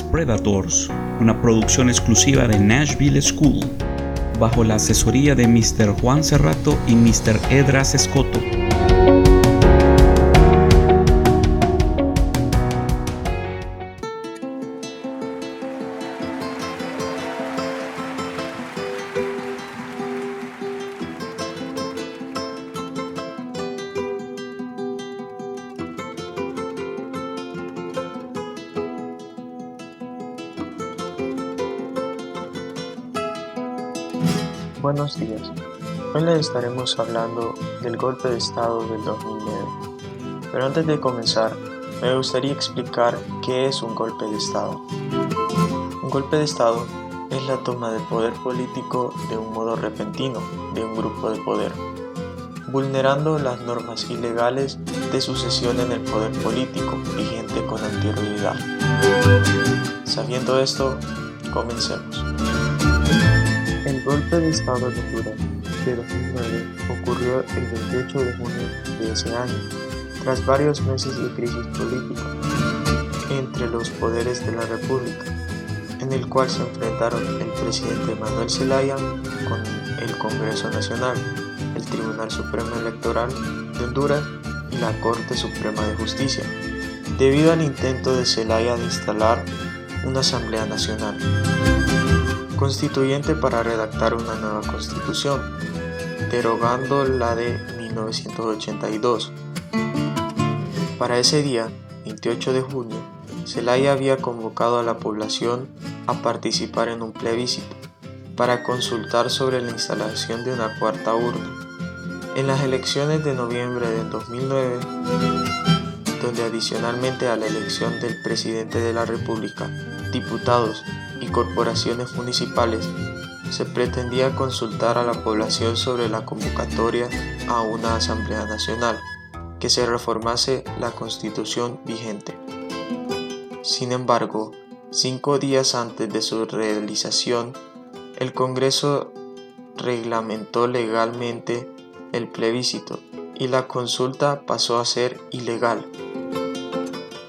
Predators, una producción exclusiva de Nashville School, bajo la asesoría de Mr. Juan Cerrato y Mr. Edras Escoto. Hoy les estaremos hablando del golpe de Estado del 2009. Pero antes de comenzar, me gustaría explicar qué es un golpe de Estado. Un golpe de Estado es la toma de poder político de un modo repentino de un grupo de poder, vulnerando las normas ilegales de sucesión en el poder político vigente con anterioridad. Sabiendo esto, comencemos. El golpe de Estado de Honduras de 2009 ocurrió el 28 de junio de ese año, tras varios meses de crisis política entre los poderes de la República, en el cual se enfrentaron el presidente Manuel Zelaya con el Congreso Nacional, el Tribunal Supremo Electoral de Honduras y la Corte Suprema de Justicia, debido al intento de Zelaya de instalar una Asamblea Nacional constituyente para redactar una nueva constitución, derogando la de 1982. Para ese día, 28 de junio, Zelaya había convocado a la población a participar en un plebiscito para consultar sobre la instalación de una cuarta urna. En las elecciones de noviembre de 2009, donde adicionalmente a la elección del presidente de la República, diputados y corporaciones municipales, se pretendía consultar a la población sobre la convocatoria a una Asamblea Nacional que se reformase la constitución vigente. Sin embargo, cinco días antes de su realización, el Congreso reglamentó legalmente el plebiscito y la consulta pasó a ser ilegal.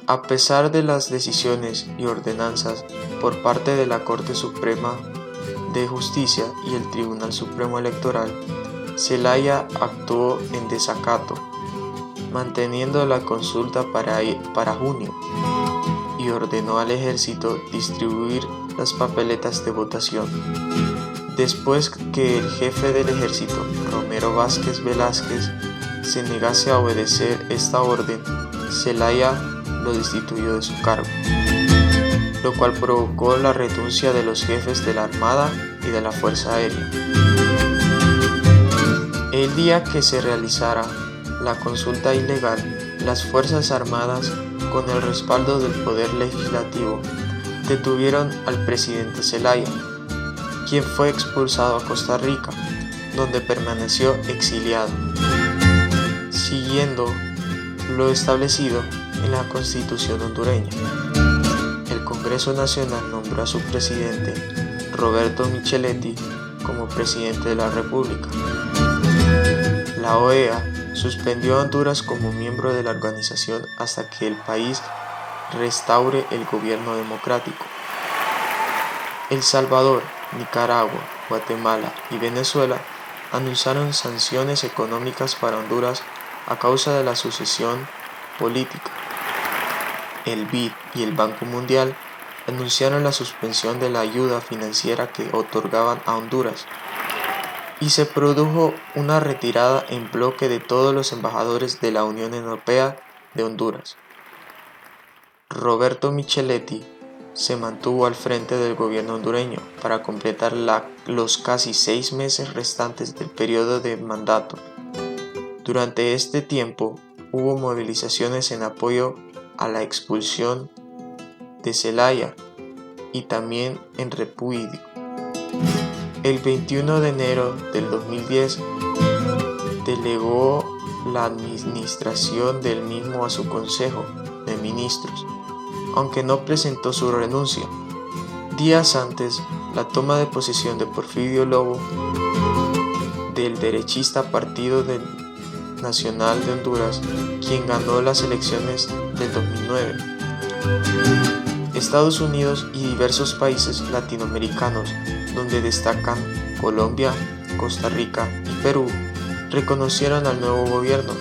A pesar de las decisiones y ordenanzas por parte de la Corte Suprema de Justicia y el Tribunal Supremo Electoral, Zelaya actuó en desacato, manteniendo la consulta para, para junio y ordenó al ejército distribuir las papeletas de votación. Después que el jefe del ejército, Romero Vázquez Velázquez, se negase a obedecer esta orden, Zelaya lo destituyó de su cargo lo cual provocó la renuncia de los jefes de la Armada y de la Fuerza Aérea. El día que se realizara la consulta ilegal, las Fuerzas Armadas, con el respaldo del Poder Legislativo, detuvieron al presidente Zelaya, quien fue expulsado a Costa Rica, donde permaneció exiliado, siguiendo lo establecido en la Constitución hondureña. Congreso Nacional nombró a su presidente, Roberto Micheletti, como presidente de la República. La OEA suspendió a Honduras como miembro de la organización hasta que el país restaure el gobierno democrático. El Salvador, Nicaragua, Guatemala y Venezuela anunciaron sanciones económicas para Honduras a causa de la sucesión política. El BID y el Banco Mundial anunciaron la suspensión de la ayuda financiera que otorgaban a Honduras y se produjo una retirada en bloque de todos los embajadores de la Unión Europea de Honduras. Roberto Micheletti se mantuvo al frente del gobierno hondureño para completar los casi seis meses restantes del periodo de mandato. Durante este tiempo hubo movilizaciones en apoyo a la expulsión de Celaya y también en repudio. El 21 de enero del 2010 delegó la administración del mismo a su Consejo de Ministros, aunque no presentó su renuncia. Días antes, la toma de posesión de Porfirio Lobo del derechista Partido Nacional de Honduras, quien ganó las elecciones del 2009 Estados Unidos y diversos países latinoamericanos, donde destacan Colombia, Costa Rica y Perú, reconocieron al nuevo gobierno,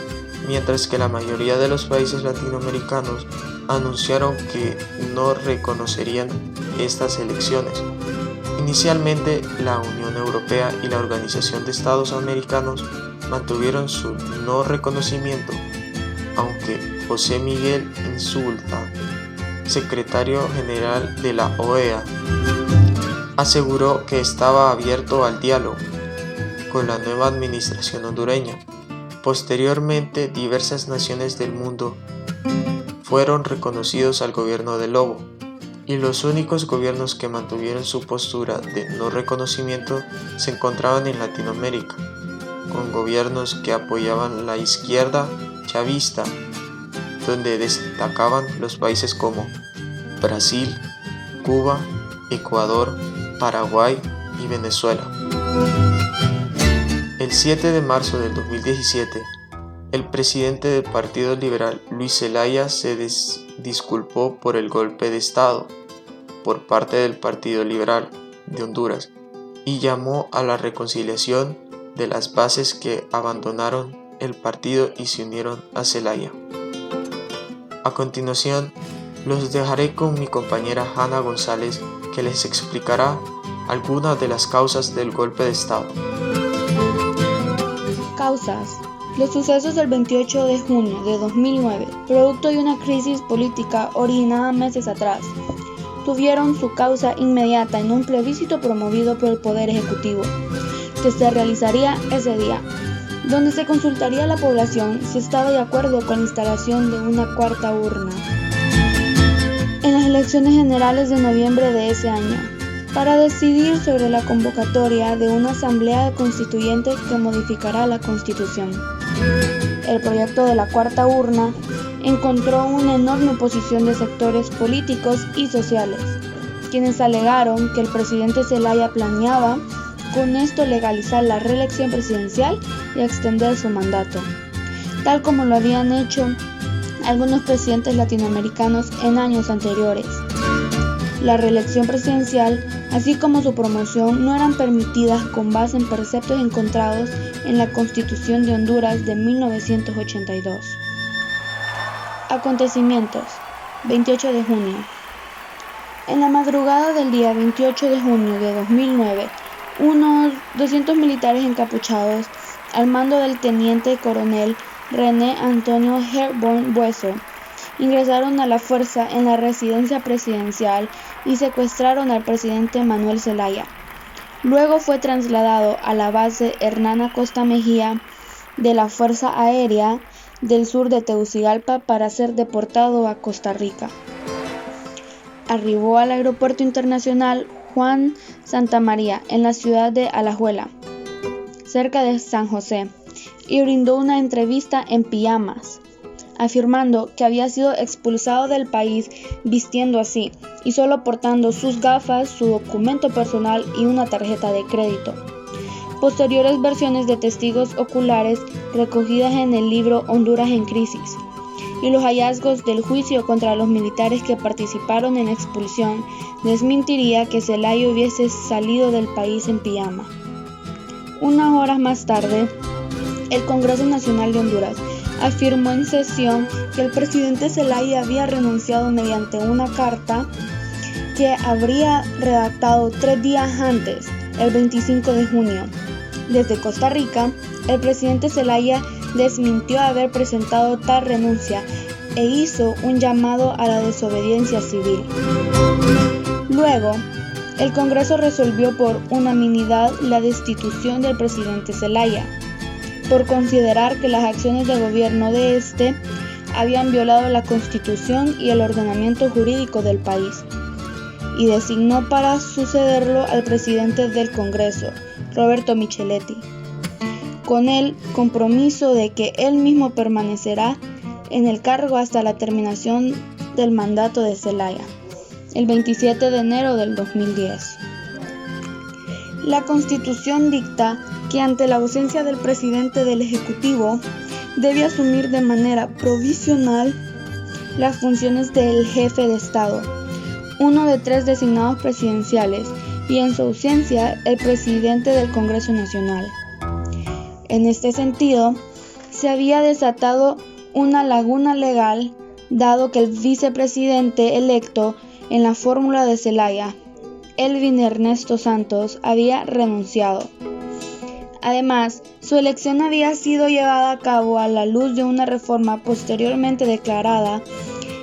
mientras que la mayoría de los países latinoamericanos anunciaron que no reconocerían estas elecciones. Inicialmente, la Unión Europea y la Organización de Estados Americanos mantuvieron su no reconocimiento, aunque José Miguel Insulta secretario general de la OEA, aseguró que estaba abierto al diálogo con la nueva administración hondureña. Posteriormente, diversas naciones del mundo fueron reconocidos al gobierno de Lobo, y los únicos gobiernos que mantuvieron su postura de no reconocimiento se encontraban en Latinoamérica, con gobiernos que apoyaban la izquierda chavista donde destacaban los países como Brasil, Cuba, Ecuador, Paraguay y Venezuela. El 7 de marzo del 2017, el presidente del Partido Liberal, Luis Zelaya, se disculpó por el golpe de Estado por parte del Partido Liberal de Honduras y llamó a la reconciliación de las bases que abandonaron el partido y se unieron a Zelaya. A continuación, los dejaré con mi compañera Hanna González que les explicará algunas de las causas del golpe de Estado. Causas. Los sucesos del 28 de junio de 2009, producto de una crisis política originada meses atrás, tuvieron su causa inmediata en un plebiscito promovido por el Poder Ejecutivo, que se realizaría ese día donde se consultaría a la población si estaba de acuerdo con la instalación de una cuarta urna en las elecciones generales de noviembre de ese año, para decidir sobre la convocatoria de una asamblea constituyente que modificará la constitución. El proyecto de la cuarta urna encontró una enorme oposición de sectores políticos y sociales, quienes alegaron que el presidente Zelaya planeaba con esto legalizar la reelección presidencial y extender su mandato, tal como lo habían hecho algunos presidentes latinoamericanos en años anteriores. La reelección presidencial, así como su promoción, no eran permitidas con base en preceptos encontrados en la Constitución de Honduras de 1982. Acontecimientos. 28 de junio. En la madrugada del día 28 de junio de 2009, unos 200 militares encapuchados, al mando del teniente coronel René Antonio Herborn Bueso, ingresaron a la fuerza en la residencia presidencial y secuestraron al presidente Manuel Zelaya. Luego fue trasladado a la base Hernana Costa Mejía de la Fuerza Aérea del sur de Tegucigalpa para ser deportado a Costa Rica. Arribó al Aeropuerto Internacional Juan Santa María en la ciudad de Alajuela, cerca de San José, y brindó una entrevista en pijamas, afirmando que había sido expulsado del país vistiendo así y solo portando sus gafas, su documento personal y una tarjeta de crédito. Posteriores versiones de testigos oculares recogidas en el libro Honduras en Crisis y los hallazgos del juicio contra los militares que participaron en la expulsión desmentiría que Zelaya hubiese salido del país en pijama. Unas horas más tarde, el Congreso Nacional de Honduras afirmó en sesión que el presidente Zelaya había renunciado mediante una carta que habría redactado tres días antes, el 25 de junio. Desde Costa Rica, el presidente Zelaya desmintió haber presentado tal renuncia e hizo un llamado a la desobediencia civil. Luego, el Congreso resolvió por unanimidad la destitución del presidente Zelaya, por considerar que las acciones de gobierno de este habían violado la Constitución y el ordenamiento jurídico del país, y designó para sucederlo al presidente del Congreso, Roberto Micheletti con el compromiso de que él mismo permanecerá en el cargo hasta la terminación del mandato de Zelaya, el 27 de enero del 2010. La Constitución dicta que ante la ausencia del presidente del Ejecutivo debe asumir de manera provisional las funciones del jefe de Estado, uno de tres designados presidenciales, y en su ausencia el presidente del Congreso Nacional. En este sentido, se había desatado una laguna legal dado que el vicepresidente electo en la fórmula de Celaya, Elvin Ernesto Santos, había renunciado. Además, su elección había sido llevada a cabo a la luz de una reforma posteriormente declarada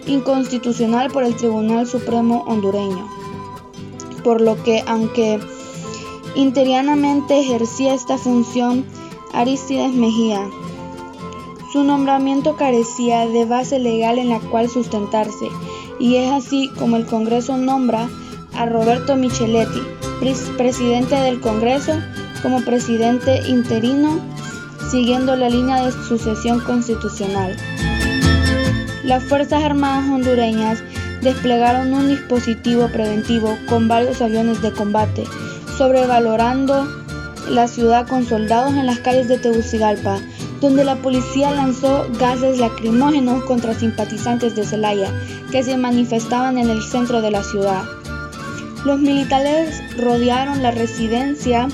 inconstitucional por el Tribunal Supremo hondureño, por lo que aunque interianamente ejercía esta función Aristides Mejía, su nombramiento carecía de base legal en la cual sustentarse, y es así como el Congreso nombra a Roberto Micheletti, presidente del Congreso, como presidente interino, siguiendo la línea de sucesión constitucional. Las Fuerzas Armadas hondureñas desplegaron un dispositivo preventivo con varios aviones de combate, sobrevalorando la ciudad con soldados en las calles de Tegucigalpa, donde la policía lanzó gases lacrimógenos contra simpatizantes de Zelaya que se manifestaban en el centro de la ciudad. Los militares rodearon la residencia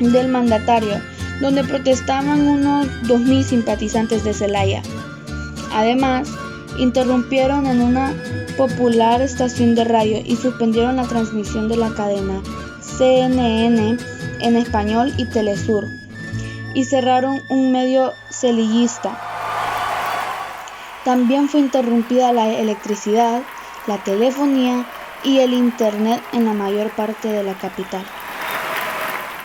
del mandatario, donde protestaban unos 2.000 simpatizantes de Zelaya. Además, interrumpieron en una popular estación de radio y suspendieron la transmisión de la cadena CNN en español y Telesur, y cerraron un medio celillista. También fue interrumpida la electricidad, la telefonía y el Internet en la mayor parte de la capital.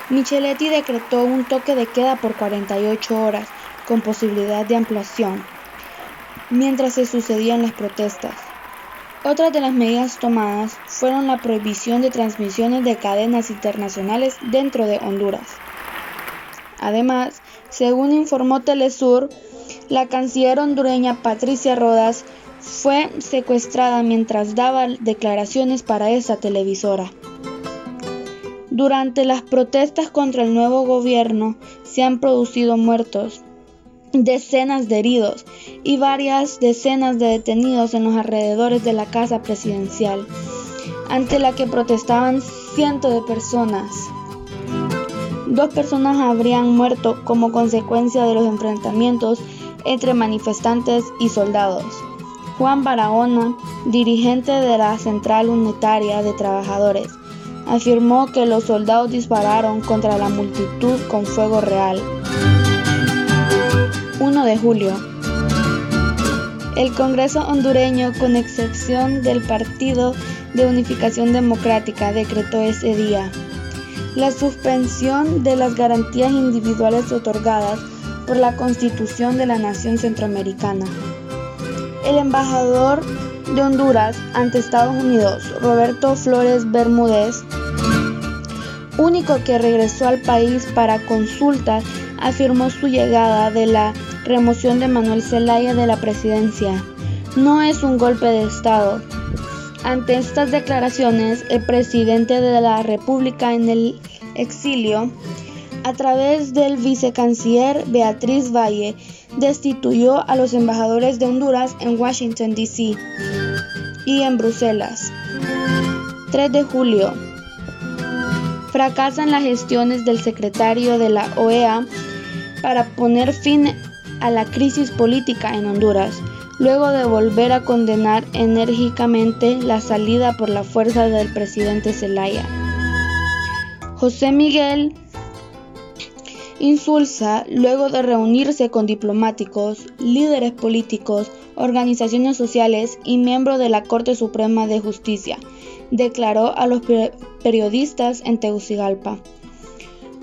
Micheletti decretó un toque de queda por 48 horas, con posibilidad de ampliación, mientras se sucedían las protestas. Otras de las medidas tomadas fueron la prohibición de transmisiones de cadenas internacionales dentro de Honduras. Además, según informó Telesur, la canciller hondureña Patricia Rodas fue secuestrada mientras daba declaraciones para esa televisora. Durante las protestas contra el nuevo gobierno se han producido muertos, decenas de heridos y varias decenas de detenidos en los alrededores de la casa presidencial, ante la que protestaban cientos de personas. Dos personas habrían muerto como consecuencia de los enfrentamientos entre manifestantes y soldados. Juan Barahona, dirigente de la Central Unitaria de Trabajadores, afirmó que los soldados dispararon contra la multitud con fuego real. 1 de julio. El Congreso hondureño, con excepción del Partido de Unificación Democrática, decretó ese día la suspensión de las garantías individuales otorgadas por la Constitución de la Nación Centroamericana. El embajador de Honduras ante Estados Unidos, Roberto Flores Bermúdez, único que regresó al país para consultas, afirmó su llegada de la remoción de Manuel Zelaya de la presidencia. No es un golpe de Estado. Ante estas declaraciones, el presidente de la República en el exilio, a través del vicecanciller Beatriz Valle, destituyó a los embajadores de Honduras en Washington, D.C. y en Bruselas. 3 de julio. Fracasan las gestiones del secretario de la OEA para poner fin a la crisis política en Honduras, luego de volver a condenar enérgicamente la salida por la fuerza del presidente Zelaya. José Miguel Insulza, luego de reunirse con diplomáticos, líderes políticos, organizaciones sociales y miembro de la Corte Suprema de Justicia, declaró a los periodistas en Tegucigalpa.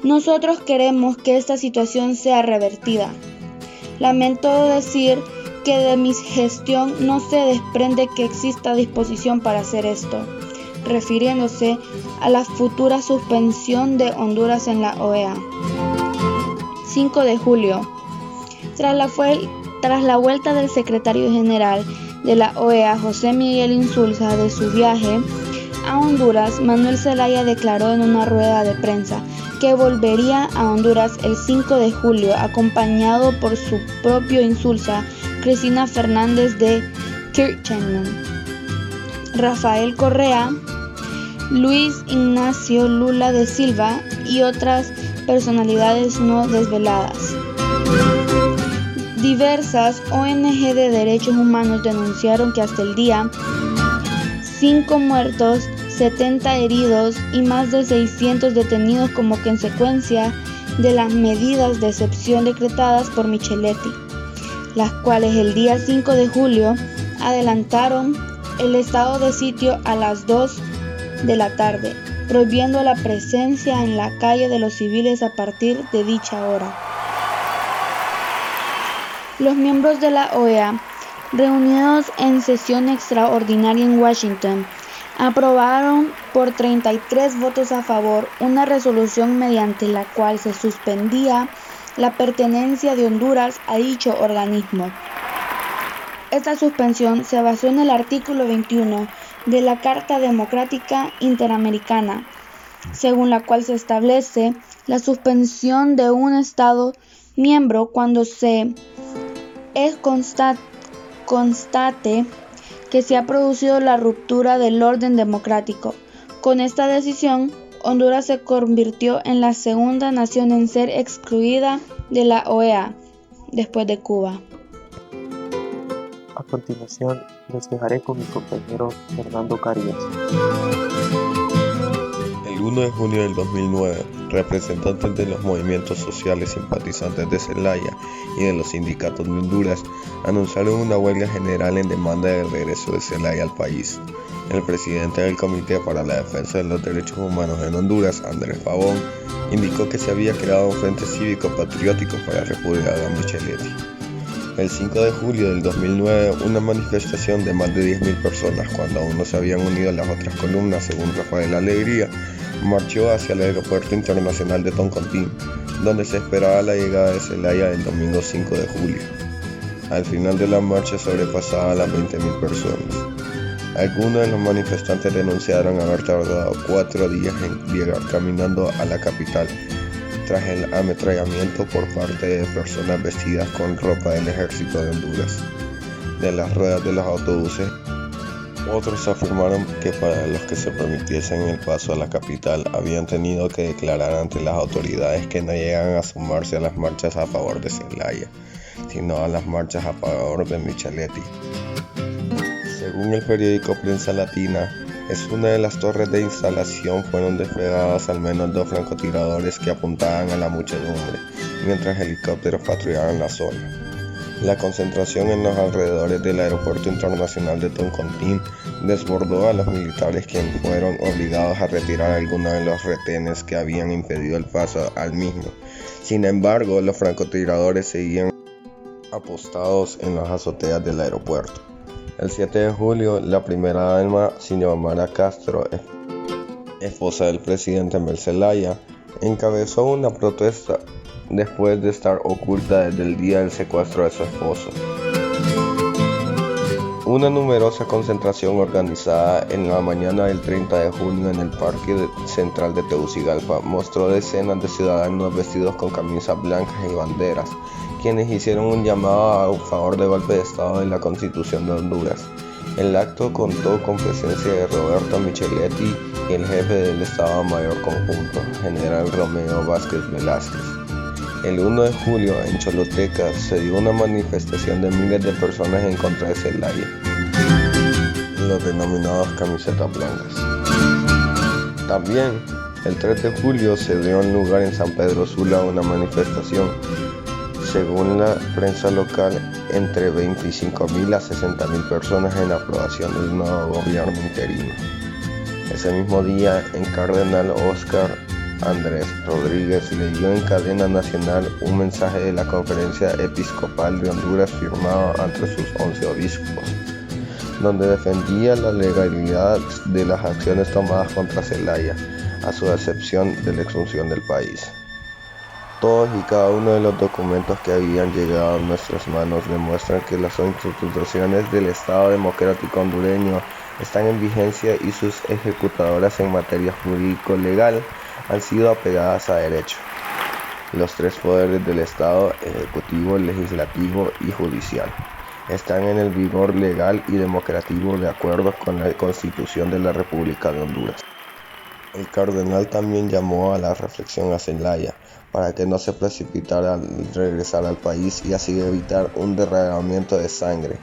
Nosotros queremos que esta situación sea revertida. Lamento decir que de mi gestión no se desprende que exista disposición para hacer esto, refiriéndose a la futura suspensión de Honduras en la OEA. 5 de julio. Tras la, tras la vuelta del secretario general de la OEA, José Miguel Insulza, de su viaje a Honduras, Manuel Zelaya declaró en una rueda de prensa que volvería a Honduras el 5 de julio, acompañado por su propio Insulza, Cristina Fernández de Kirchner. Rafael Correa, Luis Ignacio Lula de Silva y otras personalidades no desveladas. Diversas ONG de derechos humanos denunciaron que hasta el día 5 muertos, 70 heridos y más de 600 detenidos como consecuencia de las medidas de excepción decretadas por Micheletti, las cuales el día 5 de julio adelantaron el estado de sitio a las 2 de la tarde, prohibiendo la presencia en la calle de los civiles a partir de dicha hora. Los miembros de la OEA, reunidos en sesión extraordinaria en Washington, aprobaron por 33 votos a favor una resolución mediante la cual se suspendía la pertenencia de Honduras a dicho organismo. Esta suspensión se basó en el artículo 21 de la Carta Democrática Interamericana, según la cual se establece la suspensión de un Estado miembro cuando se es constate que se ha producido la ruptura del orden democrático. Con esta decisión, Honduras se convirtió en la segunda nación en ser excluida de la OEA, después de Cuba. A continuación, les dejaré con mi compañero Fernando Carías. El 1 de junio del 2009, representantes de los movimientos sociales simpatizantes de Zelaya y de los sindicatos de Honduras anunciaron una huelga general en demanda del regreso de Zelaya al país. El presidente del Comité para la Defensa de los Derechos Humanos en Honduras, Andrés Pavón, indicó que se había creado un frente cívico patriótico para repudiar a Micheletti. El 5 de julio del 2009, una manifestación de más de 10.000 personas, cuando aún no se habían unido las otras columnas, según Rafael Alegría, marchó hacia el Aeropuerto Internacional de Toncontín, donde se esperaba la llegada de Celaya el domingo 5 de julio. Al final de la marcha sobrepasaba las 20.000 personas. Algunos de los manifestantes denunciaron haber tardado cuatro días en llegar caminando a la capital tras el ametrallamiento por parte de personas vestidas con ropa del ejército de Honduras de las ruedas de los autobuses otros afirmaron que para los que se permitiesen el paso a la capital habían tenido que declarar ante las autoridades que no llegan a sumarse a las marchas a favor de Zelaya, sino a las marchas a favor de Micheletti. Según el periódico Prensa Latina, es una de las torres de instalación fueron desplegadas al menos dos francotiradores que apuntaban a la muchedumbre, mientras helicópteros patrullaban la zona. La concentración en los alrededores del Aeropuerto Internacional de Toncontín desbordó a los militares quienes fueron obligados a retirar algunos de los retenes que habían impedido el paso al mismo. Sin embargo, los francotiradores seguían apostados en las azoteas del aeropuerto. El 7 de julio, la primera dama, Xiomara Castro, esposa del presidente Mercelaya, encabezó una protesta después de estar oculta desde el día del secuestro de su esposo. Una numerosa concentración organizada en la mañana del 30 de junio en el Parque Central de Tegucigalpa mostró decenas de ciudadanos vestidos con camisas blancas y banderas, quienes hicieron un llamado a favor del golpe de Estado en la Constitución de Honduras. El acto contó con presencia de Roberto Micheletti y el jefe del Estado Mayor Conjunto, general Romeo Vázquez Velázquez. El 1 de julio en Choloteca se dio una manifestación de miles de personas en contra de Celaya, los denominados camisetas blancas. También el 3 de julio se dio en lugar en San Pedro Sula una manifestación, según la prensa local, entre 25.000 a 60.000 personas en aprobación del nuevo gobierno interino. Ese mismo día en Cardenal Oscar Andrés Rodríguez leyó en cadena nacional un mensaje de la Conferencia Episcopal de Honduras firmado ante sus 11 obispos, donde defendía la legalidad de las acciones tomadas contra Zelaya, a su excepción de la expulsión del país. Todos y cada uno de los documentos que habían llegado a nuestras manos demuestran que las instituciones del Estado Democrático Hondureño están en vigencia y sus ejecutadoras en materia jurídico-legal han sido apegadas a derecho. Los tres poderes del Estado, ejecutivo, legislativo y judicial, están en el vigor legal y democrático de acuerdo con la Constitución de la República de Honduras. El cardenal también llamó a la reflexión a Zelaya para que no se precipitara al regresar al país y así evitar un derramamiento de sangre.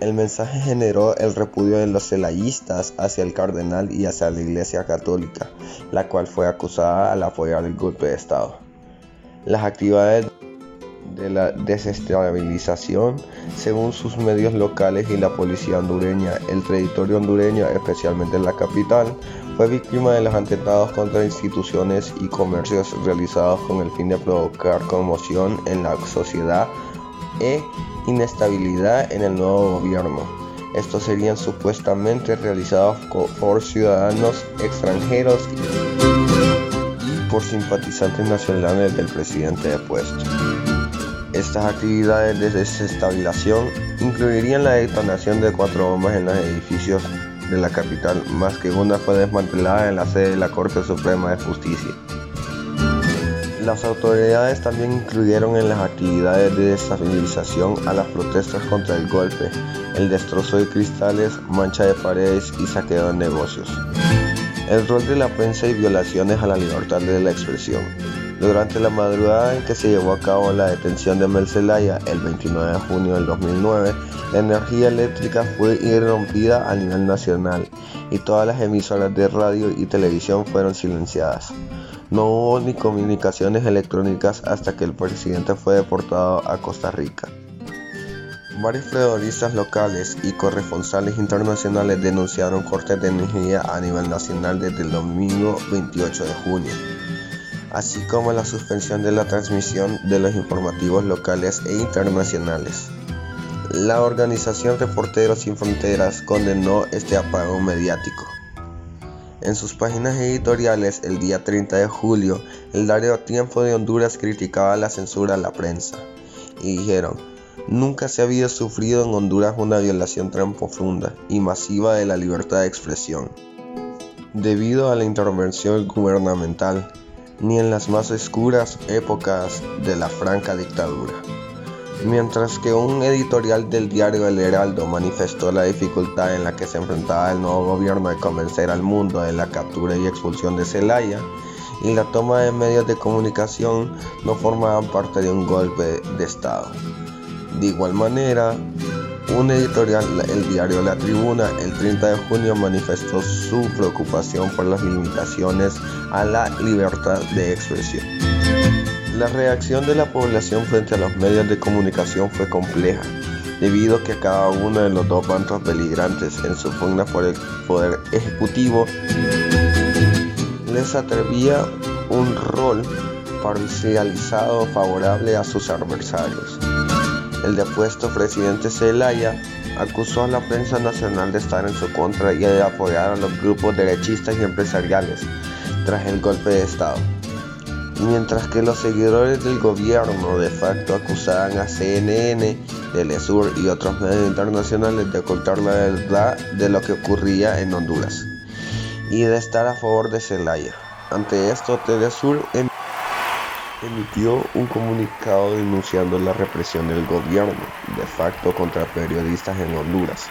El mensaje generó el repudio de los celayistas hacia el cardenal y hacia la Iglesia Católica, la cual fue acusada al apoyar el golpe de Estado. Las actividades de la desestabilización, según sus medios locales y la policía hondureña, el territorio hondureño, especialmente en la capital, fue víctima de los atentados contra instituciones y comercios realizados con el fin de provocar conmoción en la sociedad e inestabilidad en el nuevo gobierno. Estos serían supuestamente realizados por ciudadanos extranjeros y por simpatizantes nacionales del presidente depuesto. Estas actividades de desestabilización incluirían la detonación de cuatro bombas en los edificios de la capital, más que una fue desmantelada en la sede de la Corte Suprema de Justicia. Las autoridades también incluyeron en las actividades de desestabilización a las protestas contra el golpe, el destrozo de cristales, mancha de paredes y saqueo de negocios. El rol de la prensa y violaciones a la libertad de la expresión. Durante la madrugada en que se llevó a cabo la detención de Mel Zelaya, el 29 de junio del 2009, la energía eléctrica fue irrumpida a nivel nacional y todas las emisoras de radio y televisión fueron silenciadas. No hubo ni comunicaciones electrónicas hasta que el presidente fue deportado a Costa Rica. Varios periodistas locales y corresponsales internacionales denunciaron cortes de energía a nivel nacional desde el domingo 28 de junio así como la suspensión de la transmisión de los informativos locales e internacionales. La organización Reporteros Sin Fronteras condenó este apagón mediático. En sus páginas editoriales el día 30 de julio, el diario Tiempo de Honduras criticaba la censura a la prensa y dijeron, nunca se había sufrido en Honduras una violación tan profunda y masiva de la libertad de expresión. Debido a la intervención gubernamental, ni en las más oscuras épocas de la franca dictadura. Mientras que un editorial del diario El Heraldo manifestó la dificultad en la que se enfrentaba el nuevo gobierno de convencer al mundo de la captura y expulsión de Zelaya, y la toma de medios de comunicación no formaban parte de un golpe de Estado. De igual manera, un editorial, el diario La Tribuna, el 30 de junio manifestó su preocupación por las limitaciones a la libertad de expresión. La reacción de la población frente a los medios de comunicación fue compleja, debido a que cada uno de los dos bandos beligrantes en su pugna por el poder ejecutivo les atrevía un rol parcializado favorable a sus adversarios. El depuesto presidente Zelaya acusó a la prensa nacional de estar en su contra y de apoyar a los grupos derechistas y empresariales tras el golpe de Estado. Mientras que los seguidores del gobierno de facto acusaban a CNN, Telesur y otros medios internacionales de ocultar la verdad de lo que ocurría en Honduras y de estar a favor de Zelaya. Ante esto, Telesur emitió un comunicado denunciando la represión del gobierno de facto contra periodistas en Honduras.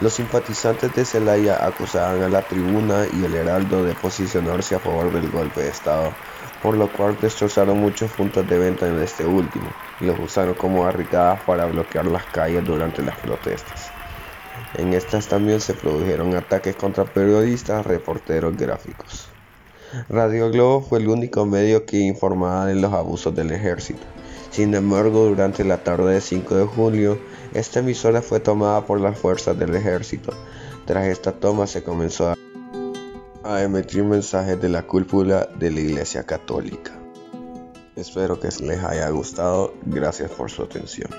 Los simpatizantes de Zelaya acusaban a la tribuna y el Heraldo de posicionarse a favor del golpe de Estado, por lo cual destrozaron muchos puntos de venta en este último y los usaron como barricadas para bloquear las calles durante las protestas. En estas también se produjeron ataques contra periodistas, reporteros gráficos. Radio Globo fue el único medio que informaba de los abusos del ejército. Sin embargo, durante la tarde del 5 de julio, esta emisora fue tomada por las fuerzas del ejército. Tras esta toma se comenzó a, a emitir mensajes de la cúpula de la Iglesia Católica. Espero que les haya gustado. Gracias por su atención.